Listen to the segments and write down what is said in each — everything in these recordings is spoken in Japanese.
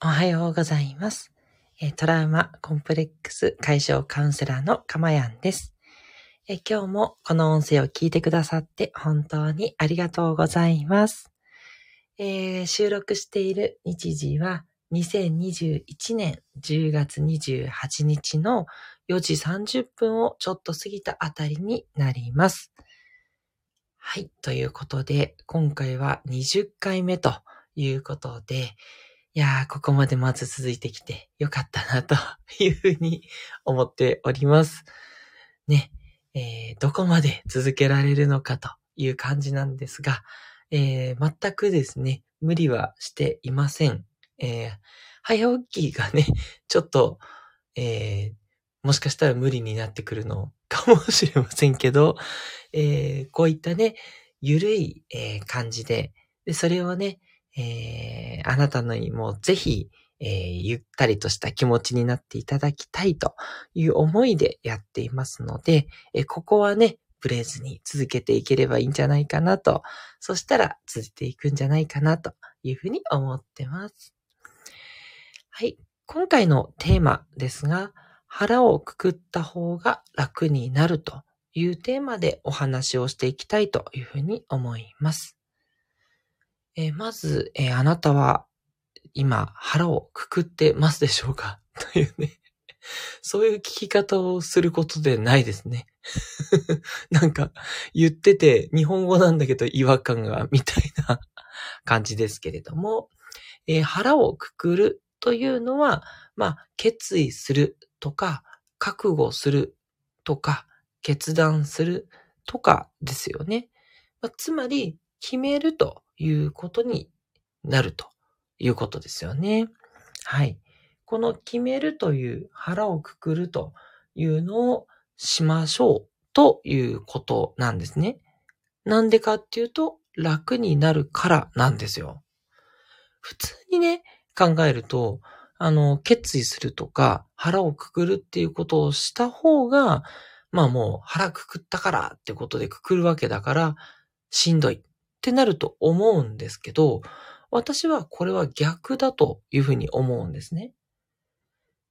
おはようございます。トラウマコンプレックス解消カウンセラーのかまやんです。今日もこの音声を聞いてくださって本当にありがとうございます。えー収録している日時は2021年10月28日の4時30分をちょっと過ぎたあたりになります。はい。ということで、今回は20回目ということで、いやー、ここまでまず続いてきてよかったなと いうふうに思っております。ね、えーどこまで続けられるのかという感じなんですが、えー全くですね、無理はしていません。えー早起きがね、ちょっと、えーもしかしたら無理になってくるのかもしれませんけど、えーこういったね、ゆるい、えー感じで、で、それをね、えーあなたのにもぜひ、えーゆったりとした気持ちになっていただきたいという思いでやっていますので、えーここはね、ブレずに続けていければいいんじゃないかなと、そしたら続いていくんじゃないかなというふうに思ってます。はい。今回のテーマですが、腹をくくった方が楽になるというテーマでお話をしていきたいというふうに思います。えーまず、えーあなたは今腹をくくってますでしょうか？というね。そういう聞き方をすることでないですね。なんか言ってて日本語なんだけど違和感がみたいな 感じですけれども、えー腹をくくるというのは、まあ、決意するとか、覚悟するとか、決断するとかですよね。まあつまり、決めるということになるということですよね。はい。この決めるという腹をくくるというのをしましょうということなんですね。なんでかっていうと楽になるからなんですよ。普通にね、考えると、あの、決意するとか腹をくくるっていうことをした方が、まあもう腹くくったからってことでくくるわけだから、しんどいってなると思うんですけど、私はこれは逆だというふうに思うんですね。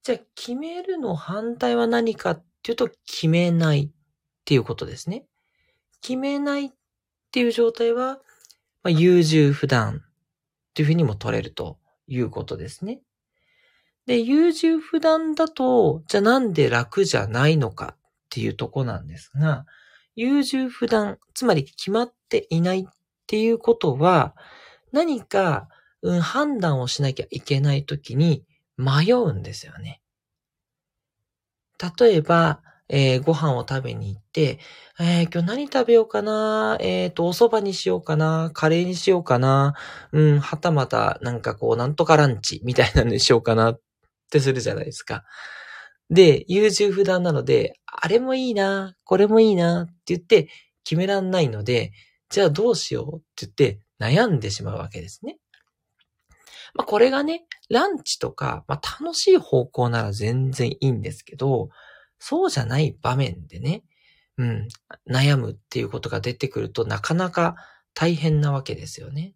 じゃあ、決めるの反対は何かっていうと、決めないっていうことですね。決めないっていう状態は、まあ、優柔不断っていうふうにも取れるということですね。で、優柔不断だと、じゃあなんで楽じゃないのかっていうとこなんですが、優柔不断、つまり決まっていないっっていうことは、何か、うん、判断をしなきゃいけないときに迷うんですよね。例えば、えーご飯を食べに行って、えー今日何食べようかなえっ、と、お蕎麦にしようかなカレーにしようかなうん、はたまた、なんかこう、なんとかランチみたいなのにしようかなってするじゃないですか。で、優柔不断なので、あれもいいな、これもいいなって言って決めらんないので、じゃあどうしようって言って悩んでしまうわけですね。まあこれがね、ランチとか、まあ楽しい方向なら全然いいんですけど、そうじゃない場面でね、うん、悩むっていうことが出てくるとなかなか大変なわけですよね。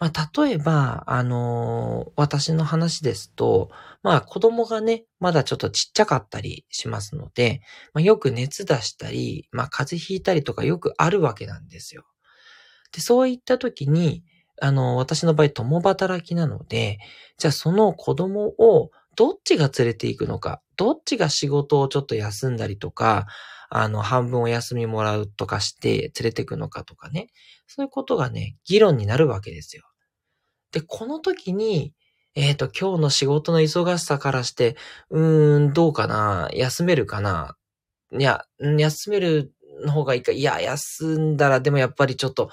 まあ、例えば、あのー私の話ですと、まあ、子供がね、まだちょっとちっちゃかったりしますので、まあ、よく熱出したり、まあ、風邪ひいたりとかよくあるわけなんですよ。で、そういった時に、あの、私の場合、共働きなので、じゃあその子供をどっちが連れて行くのか、どっちが仕事をちょっと休んだりとか、あの、半分お休みもらうとかして連れて行くのかとかね、そういうことがね、議論になるわけですよ。で、この時に、えっ、と、今日の仕事の忙しさからして、うーん、どうかな休めるかないや、休めるの方がいいか。いや、休んだらでもやっぱりちょっと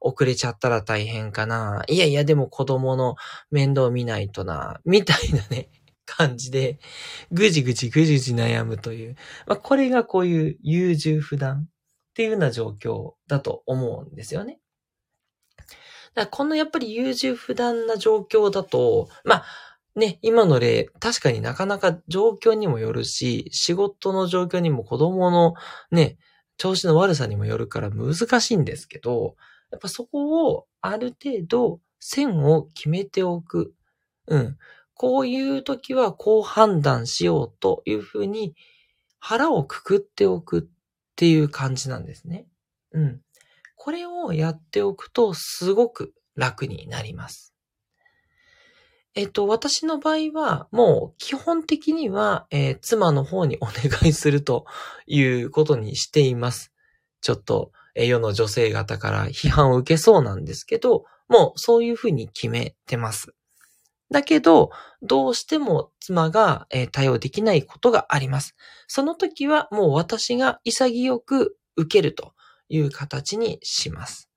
遅れちゃったら大変かないやいや、でも子供の面倒見ないとな、みたいなね、感じで、ぐじぐじぐじぐじ悩むという。まあ、これがこういう優柔不断っていうような状況だと思うんですよね。だこのやっぱり優柔不断な状況だと、まあ、ね、今の例、確かになかなか状況にもよるし、仕事の状況にも子供のね、調子の悪さにもよるから難しいんですけど、やっぱそこをある程度線を決めておく。うん。こういう時はこう判断しようというふうに腹をくくっておくっていう感じなんですね。うん。これをやっておくとすごく楽になります。えっと、私の場合は、もう基本的には、えー、妻の方にお願いするということにしています。ちょっと、えー、世の女性方から批判を受けそうなんですけど、もうそういうふうに決めてます。だけど、どうしても妻が、えー、対応できないことがあります。その時はもう私が潔く受けるという形にします。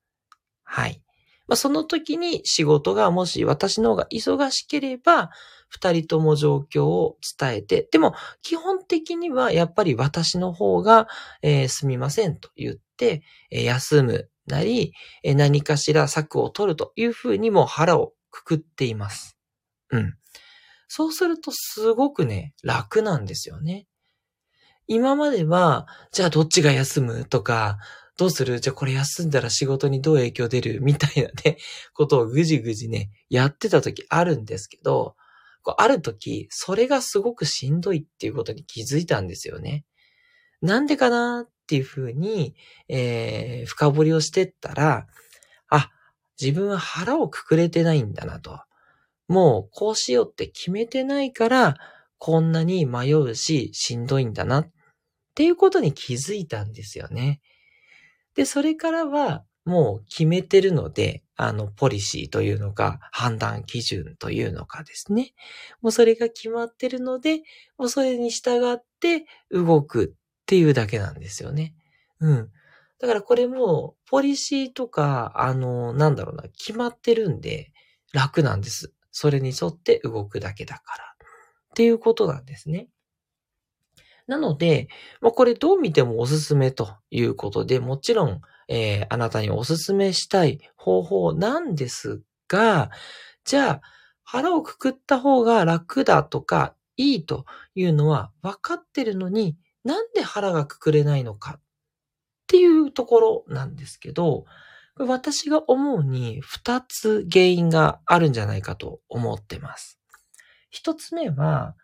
はい。まあ、その時に仕事がもし私の方が忙しければ、二人とも状況を伝えて、でも基本的にはやっぱり私の方が、えー、すみませんと言って、えー、休むなり、えー、何かしら策を取るというふうにも腹をくくっています。うん。そうするとすごくね、楽なんですよね。今までは、じゃあどっちが休むとか、どうする？じゃあこれ休んだら仕事にどう影響出る？みたいなね、ことをぐじぐじね、やってた時あるんですけど、こうある時、それがすごくしんどいっていうことに気づいたんですよね。なんでかなっていうふうに、えー、深掘りをしてったら、あ、自分は腹をくくれてないんだなと。もうこうしようって決めてないから、こんなに迷うし、しんどいんだなっていうことに気づいたんですよね。で、それからはもう決めてるので、あの、ポリシーというのか、判断基準というのかですね。もうそれが決まってるので、もうそれに従って動くっていうだけなんですよね。うん。だからこれも、ポリシーとか、あの、なんだろうな、決まってるんで、楽なんです。それに沿って動くだけだから。っていうことなんですね。なので、まあ、これどう見てもおすすめということで、もちろん、えー、あなたにおすすめしたい方法なんですが、じゃあ、腹をくくった方が楽だとかいいというのは分かってるのに、なんで腹がくくれないのかっていうところなんですけど、私が思うに二つ原因があるんじゃないかと思ってます。一つ目は、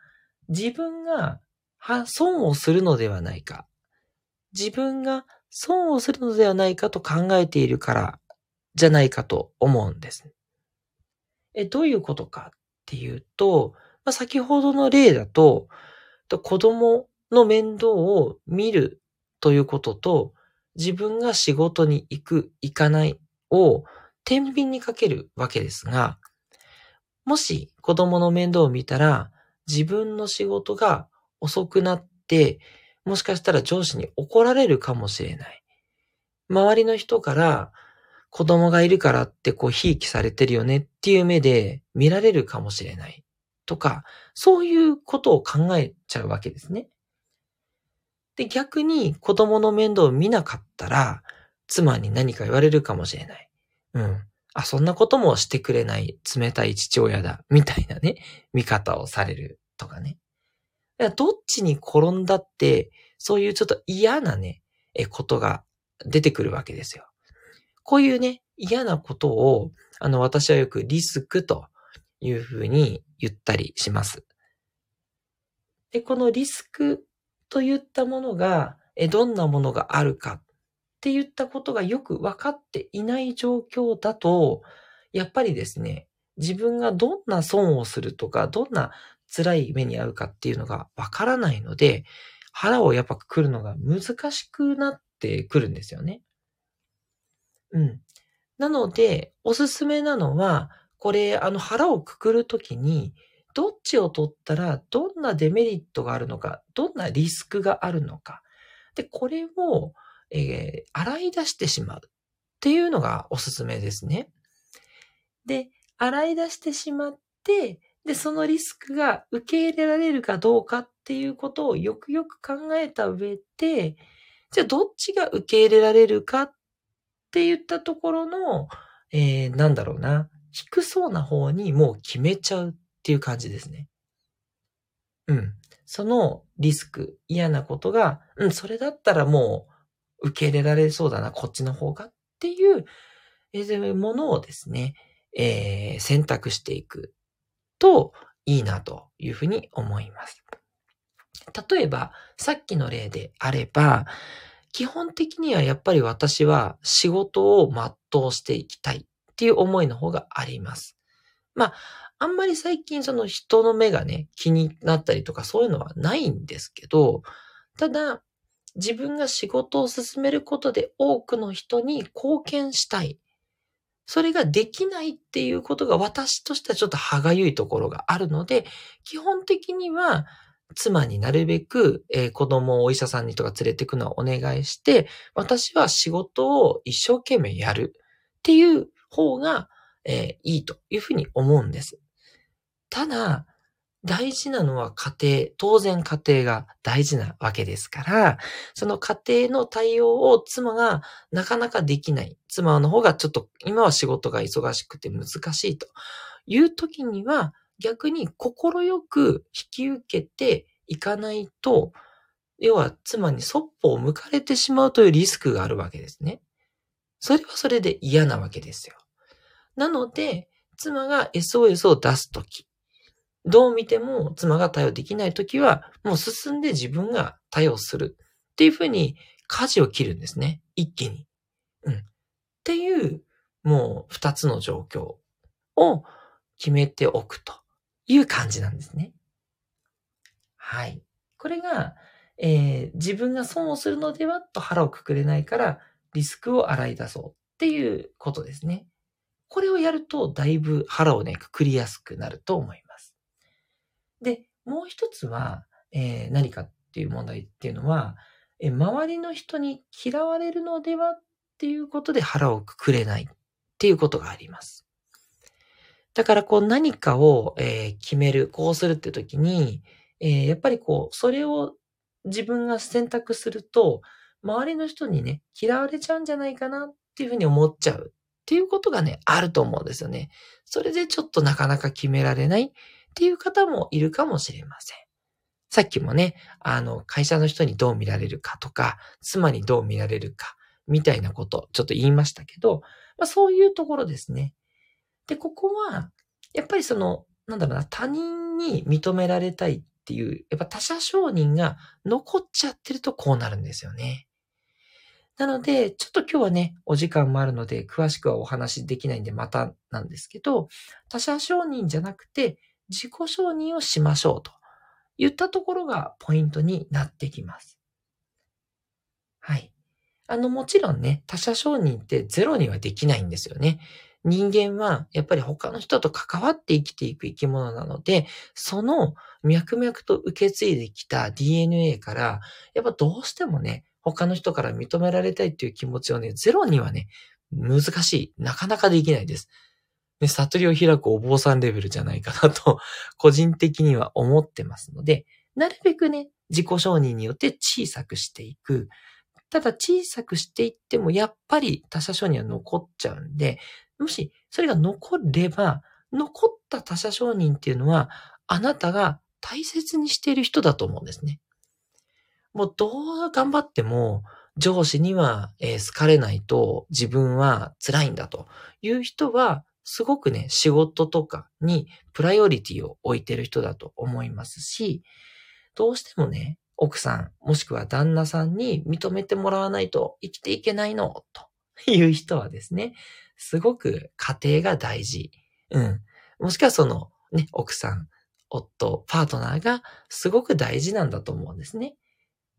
自分がは損をするのではないか。自分が損をするのではないかと考えているからじゃないかと思うんです。え、どういうことかっていうと、まあ、先ほどの例だと、子供の面倒を見るということと、自分が仕事に行く、行かないを天秤にかけるわけですが、もし子供の面倒を見たら、自分の仕事が遅くなって、もしかしたら上司に怒られるかもしれない。周りの人から子供がいるからってこう、ひいきされてるよねっていう目で見られるかもしれない。とか、そういうことを考えちゃうわけですね。で、逆に子供の面倒を見なかったら、妻に何か言われるかもしれない。うん。あ、そんなこともしてくれない冷たい父親だ、みたいなね、見方をされるとかね。どっちに転んだって、そういうちょっと嫌なね、え、ことが出てくるわけですよ。こういうね、嫌なことを、あの、私はよくリスクというふうに言ったりします。で、このリスクといったものが、え、どんなものがあるかって言ったことがよく分かっていない状況だと、やっぱりですね、自分がどんな損をするとか、どんな辛い目に遭うかっていうのがわからないので、腹をやっぱくくるのが難しくなってくるんですよね。うん。なので、おすすめなのは、これ、あの腹をくくるときに、どっちを取ったらどんなデメリットがあるのか、どんなリスクがあるのか。で、これを、えー、洗い出してしまうっていうのがおすすめですね。で、洗い出してしまって、で、そのリスクが受け入れられるかどうかっていうことをよくよく考えた上で、じゃあどっちが受け入れられるかって言ったところの、えー、なんだろうな、低そうな方にもう決めちゃうっていう感じですね。うん。そのリスク、嫌なことが、うん、それだったらもう受け入れられそうだな、こっちの方がっていう、えー、ものをですね、えー、選択していくといいなというふうに思います。例えば、さっきの例であれば、基本的にはやっぱり私は仕事を全うしていきたいっていう思いの方があります。まあ、あんまり最近その人の目がね、気になったりとかそういうのはないんですけど、ただ、自分が仕事を進めることで多くの人に貢献したい。それができないっていうことが私としてはちょっと歯がゆいところがあるので、基本的には妻になるべく、えー、子供をお医者さんにとか連れてくのはお願いして、私は仕事を一生懸命やるっていう方が、えー、いいというふうに思うんです。ただ、大事なのは家庭、当然家庭が大事なわけですから、その家庭の対応を妻がなかなかできない。妻の方がちょっと今は仕事が忙しくて難しいという時には、逆に心よく引き受けていかないと、要は妻にそっぽを向かれてしまうというリスクがあるわけですね。それはそれで嫌なわけですよ。なので、妻が SOS を出すとき、どう見ても妻が対応できないときは、もう進んで自分が対応するっていうふうに舵を切るんですね。一気に。うん。っていう、もう二つの状況を決めておくという感じなんですね。はい。これが、えー、自分が損をするのではと腹をくくれないから、リスクを洗い出そうっていうことですね。これをやると、だいぶ腹をね、くくりやすくなると思います。で、もう一つは、えー、何かっていう問題っていうのは、えー、周りの人に嫌われるのではっていうことで腹をくくれないっていうことがあります。だからこう何かを、えー、決める、こうするって時に、えー、やっぱりこう、それを自分が選択すると、周りの人にね、嫌われちゃうんじゃないかなっていうふうに思っちゃうっていうことがね、あると思うんですよね。それでちょっとなかなか決められないっていう方もいるかもしれません。さっきもね、あの、会社の人にどう見られるかとか、妻にどう見られるか、みたいなこと、ちょっと言いましたけど、まあそういうところですね。で、ここは、やっぱりその、なんだろうな、他人に認められたいっていう、やっぱ他者承認が残っちゃってるとこうなるんですよね。なので、ちょっと今日はね、お時間もあるので、詳しくはお話しできないんで、またなんですけど、他者承認じゃなくて、自己承認をしましょうと言ったところがポイントになってきます。はい。あの、もちろんね、他者承認ってゼロにはできないんですよね。人間はやっぱり他の人と関わって生きていく生き物なので、その脈々と受け継いできた DNA から、やっぱどうしてもね、他の人から認められたいっていう気持ちをね、ゼロにはね、難しい。なかなかできないです。ね、悟りを開くお坊さんレベルじゃないかなと、個人的には思ってますので、なるべくね、自己承認によって小さくしていく。ただ小さくしていっても、やっぱり他者承認は残っちゃうんで、もしそれが残れば、残った他者承認っていうのは、あなたが大切にしている人だと思うんですね。もうどう頑張っても、上司には、好かれないと自分は辛いんだという人は、すごくね、仕事とかにプライオリティを置いてる人だと思いますし、どうしてもね、奥さん、もしくは旦那さんに認めてもらわないと生きていけないの、という人はですね、すごく家庭が大事。うん。もしくはその、ね、奥さん、夫、パートナーがすごく大事なんだと思うんですね。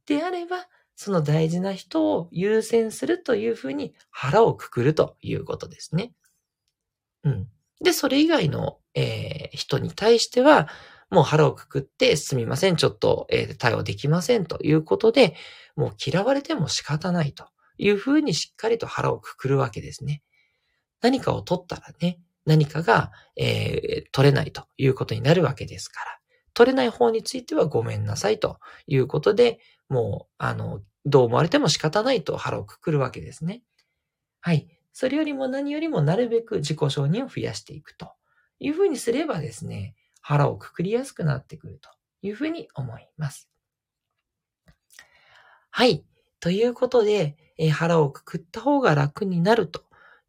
であれば、その大事な人を優先するというふうに腹をくくるということですね。うん。で、それ以外の、えー、人に対しては、もう腹をくくって、すみません、ちょっと、えー、対応できませんということで、もう嫌われても仕方ないというふうにしっかりと腹をくくるわけですね。何かを取ったらね、何かが、えー、取れないということになるわけですから、取れない方についてはごめんなさいということで、もう、あの、どう思われても仕方ないと腹をくくるわけですね。はい。それよりも何よりもなるべく自己承認を増やしていくというふうにすればですね、腹をくくりやすくなってくるというふうに思います。はい。ということで、え腹をくくった方が楽になると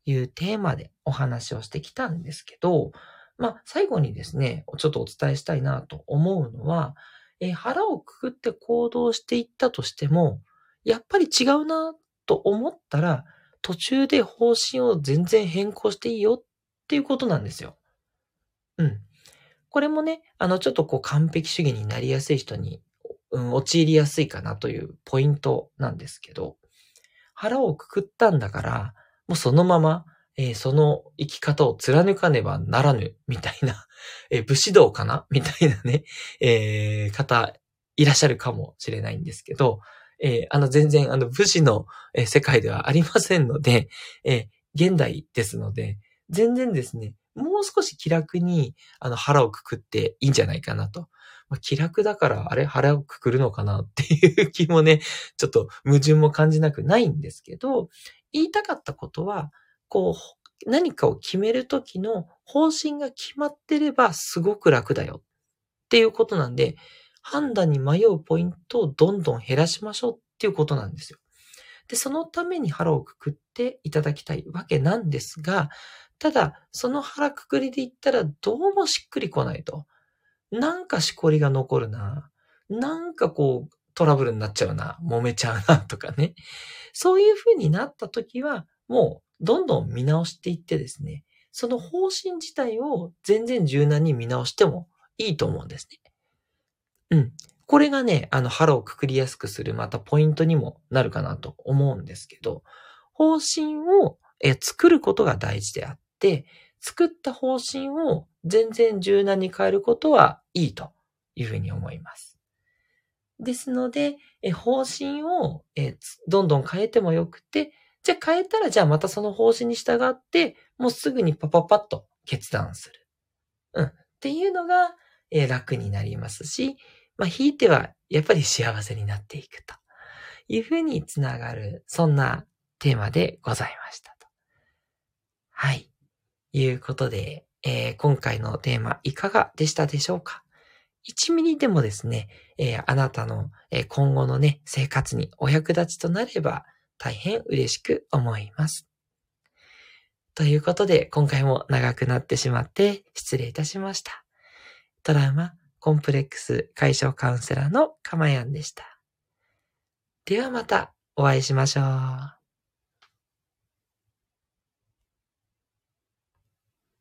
いうテーマでお話をしてきたんですけど、まあ、最後にですね、ちょっとお伝えしたいなと思うのは、え、腹をくくって行動していったとしても、やっぱり違うなと思ったら、途中で方針を全然変更していいよっていうことなんですよ。うん。これもね、あの、ちょっとこう完璧主義になりやすい人に、うん、陥りやすいかなというポイントなんですけど、腹をくくったんだから、もうそのまま、えー、その生き方を貫かねばならぬ、みたいな、えー、武士道かなみたいなね、えー、方、いらっしゃるかもしれないんですけど、えあの、全然、あの、武士の、世界ではありませんので、え現代ですので、全然ですね、もう少し気楽に、あの、腹をくくっていいんじゃないかなと。まあ、気楽だから、あれ腹をくくるのかなっていう気もね、ちょっと矛盾も感じなくないんですけど、言いたかったことは、こう、何かを決めるときの方針が決まってればすごく楽だよっていうことなんで、判断に迷うポイントをどんどん減らしましょうっていうことなんですよ。で、そのために腹をくくっていただきたいわけなんですが、ただ、その腹くくりで言ったらどうもしっくりこないと。なんかしこりが残るな。なんかこう、トラブルになっちゃうな。揉めちゃうな、とかね。そういう風になった時は、もう、どんどん見直していってですね、その方針自体を全然柔軟に見直してもいいと思うんですね。うん。これがね、あの、腹をくくりやすくする、またポイントにもなるかなと思うんですけど、方針をえ作ることが大事であって、作った方針を全然柔軟に変えることはいいというふうに思います。ですので、え方針をえどんどん変えてもよくて、じゃあ変えたらじゃあまたその方針に従って、もうすぐにパパパッと決断する。うん。っていうのが、え楽になりますし、まあ、ひいてはやっぱり幸せになっていくというふうにつながる、そんなテーマでございましたと。はい。いうことで、えー、今回のテーマいかがでしたでしょうか？1ミリでもですね、えー、あなたの、えー、今後のね、生活にお役立ちとなれば大変嬉しく思います。ということで、今回も長くなってしまって失礼いたしました。トラウマ、コンプレックス解消カウンセラーのかまやんでした。ではまたお会いしましょう。